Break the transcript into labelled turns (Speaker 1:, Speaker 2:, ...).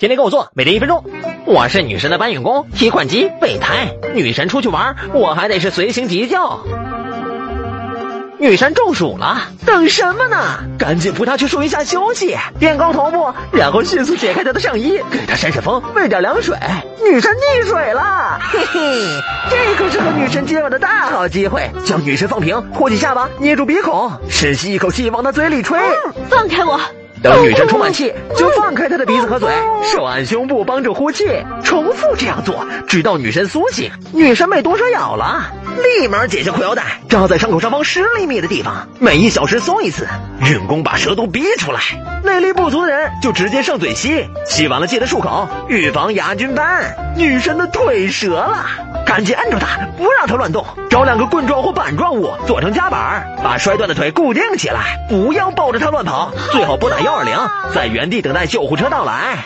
Speaker 1: 天天跟我做，每天一分钟。我是女神的搬运工，提款机、备胎。女神出去玩，我还得是随行急救。女神中暑了，等什么呢？赶紧扶她去树荫下休息，垫高头部，然后迅速解开她的上衣，给她扇扇风，喂点凉水。女神溺水了，嘿嘿，这可是和女神接吻的大好机会。将女神放平，托起下巴，捏住鼻孔，深吸一口气，往她嘴里吹。
Speaker 2: 放开我！
Speaker 1: 等女神充满气，就放开她的鼻子和嘴，手按胸部帮助呼气，重复这样做，直到女神苏醒。女神被毒蛇咬了，立马解下裤腰带，扎在伤口上方十厘米的地方，每一小时松一次，运功把蛇毒逼出来。内力不足的人就直接上嘴吸，吸完了记得漱口，预防牙菌斑。女神的腿折了，赶紧按住她，不让她乱动，找两个棍状或板状物做成夹板，把摔断的腿固定起来，不要抱着她乱跑，最好拨打幺二零，在原地等待救护车到来。